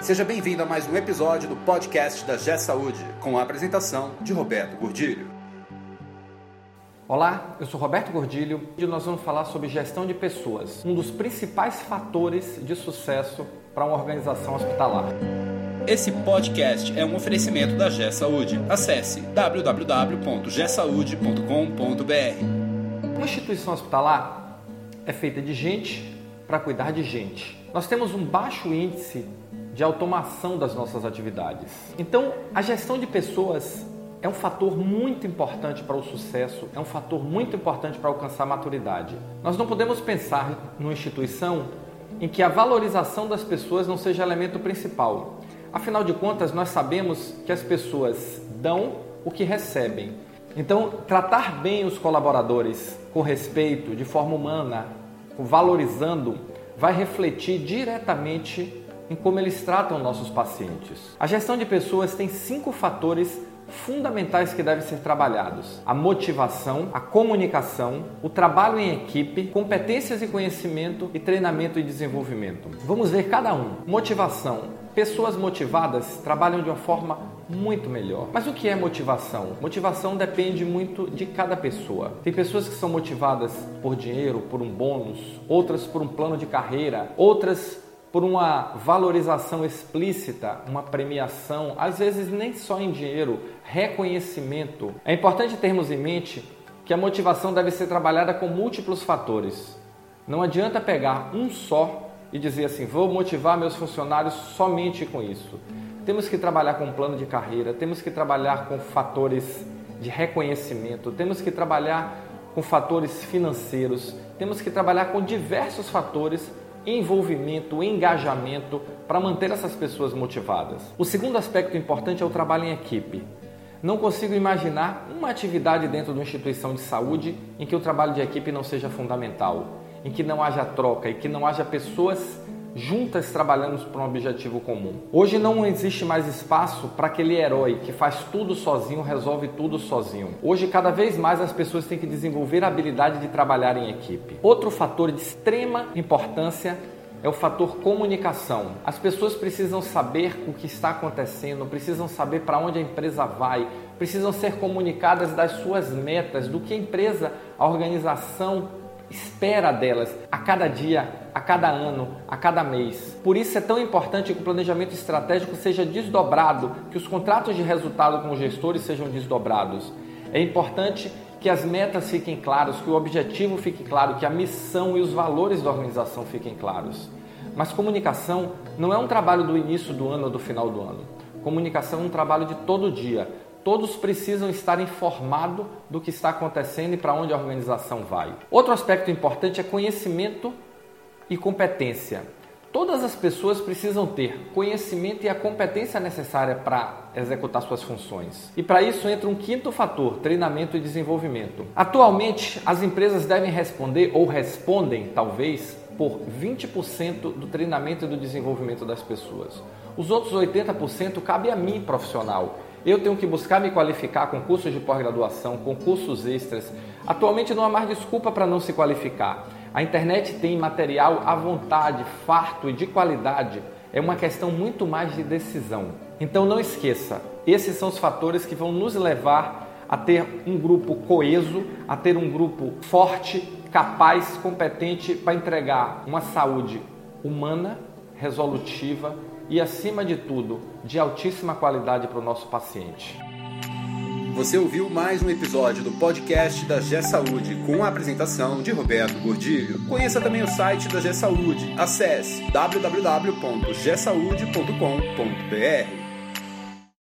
Seja bem-vindo a mais um episódio do podcast da G Saúde, com a apresentação de Roberto Gordilho. Olá, eu sou Roberto Gordilho e nós vamos falar sobre gestão de pessoas, um dos principais fatores de sucesso para uma organização hospitalar. Esse podcast é um oferecimento da G Saúde. Acesse www.gsaude.com.br. Uma instituição hospitalar é feita de gente para cuidar de gente. Nós temos um baixo índice de automação das nossas atividades. Então, a gestão de pessoas é um fator muito importante para o sucesso, é um fator muito importante para alcançar a maturidade. Nós não podemos pensar numa instituição em que a valorização das pessoas não seja elemento principal. Afinal de contas, nós sabemos que as pessoas dão o que recebem. Então, tratar bem os colaboradores com respeito, de forma humana, valorizando, vai refletir diretamente em como eles tratam nossos pacientes. A gestão de pessoas tem cinco fatores fundamentais que devem ser trabalhados: a motivação, a comunicação, o trabalho em equipe, competências e conhecimento e treinamento e desenvolvimento. Vamos ver cada um. Motivação. Pessoas motivadas trabalham de uma forma muito melhor. Mas o que é motivação? Motivação depende muito de cada pessoa. Tem pessoas que são motivadas por dinheiro, por um bônus, outras por um plano de carreira, outras por uma valorização explícita, uma premiação, às vezes nem só em dinheiro, reconhecimento. É importante termos em mente que a motivação deve ser trabalhada com múltiplos fatores. Não adianta pegar um só e dizer assim: vou motivar meus funcionários somente com isso. Temos que trabalhar com um plano de carreira, temos que trabalhar com fatores de reconhecimento, temos que trabalhar com fatores financeiros, temos que trabalhar com diversos fatores envolvimento, engajamento para manter essas pessoas motivadas. O segundo aspecto importante é o trabalho em equipe. Não consigo imaginar uma atividade dentro de uma instituição de saúde em que o trabalho de equipe não seja fundamental, em que não haja troca e que não haja pessoas juntas trabalhamos para um objetivo comum. Hoje não existe mais espaço para aquele herói que faz tudo sozinho, resolve tudo sozinho. Hoje, cada vez mais, as pessoas têm que desenvolver a habilidade de trabalhar em equipe. Outro fator de extrema importância é o fator comunicação. As pessoas precisam saber o que está acontecendo, precisam saber para onde a empresa vai, precisam ser comunicadas das suas metas, do que a empresa, a organização espera delas a cada dia, a cada ano, a cada mês. Por isso é tão importante que o planejamento estratégico seja desdobrado, que os contratos de resultado com os gestores sejam desdobrados. É importante que as metas fiquem claras, que o objetivo fique claro, que a missão e os valores da organização fiquem claros. Mas comunicação não é um trabalho do início do ano ou do final do ano. Comunicação é um trabalho de todo dia, Todos precisam estar informados do que está acontecendo e para onde a organização vai. Outro aspecto importante é conhecimento e competência. Todas as pessoas precisam ter conhecimento e a competência necessária para executar suas funções. E para isso entra um quinto fator: treinamento e desenvolvimento. Atualmente, as empresas devem responder ou respondem, talvez, por 20% do treinamento e do desenvolvimento das pessoas. Os outros 80% cabe a mim, profissional. Eu tenho que buscar me qualificar com cursos de pós-graduação, com cursos extras. Atualmente não há mais desculpa para não se qualificar. A internet tem material à vontade, farto e de qualidade. É uma questão muito mais de decisão. Então não esqueça, esses são os fatores que vão nos levar a ter um grupo coeso, a ter um grupo forte, capaz, competente para entregar uma saúde humana, resolutiva e, acima de tudo, de altíssima qualidade para o nosso paciente. Você ouviu mais um episódio do podcast da G Saúde com a apresentação de Roberto Gordilho. Conheça também o site da G Saúde. Acesse www.gsaude.com.br.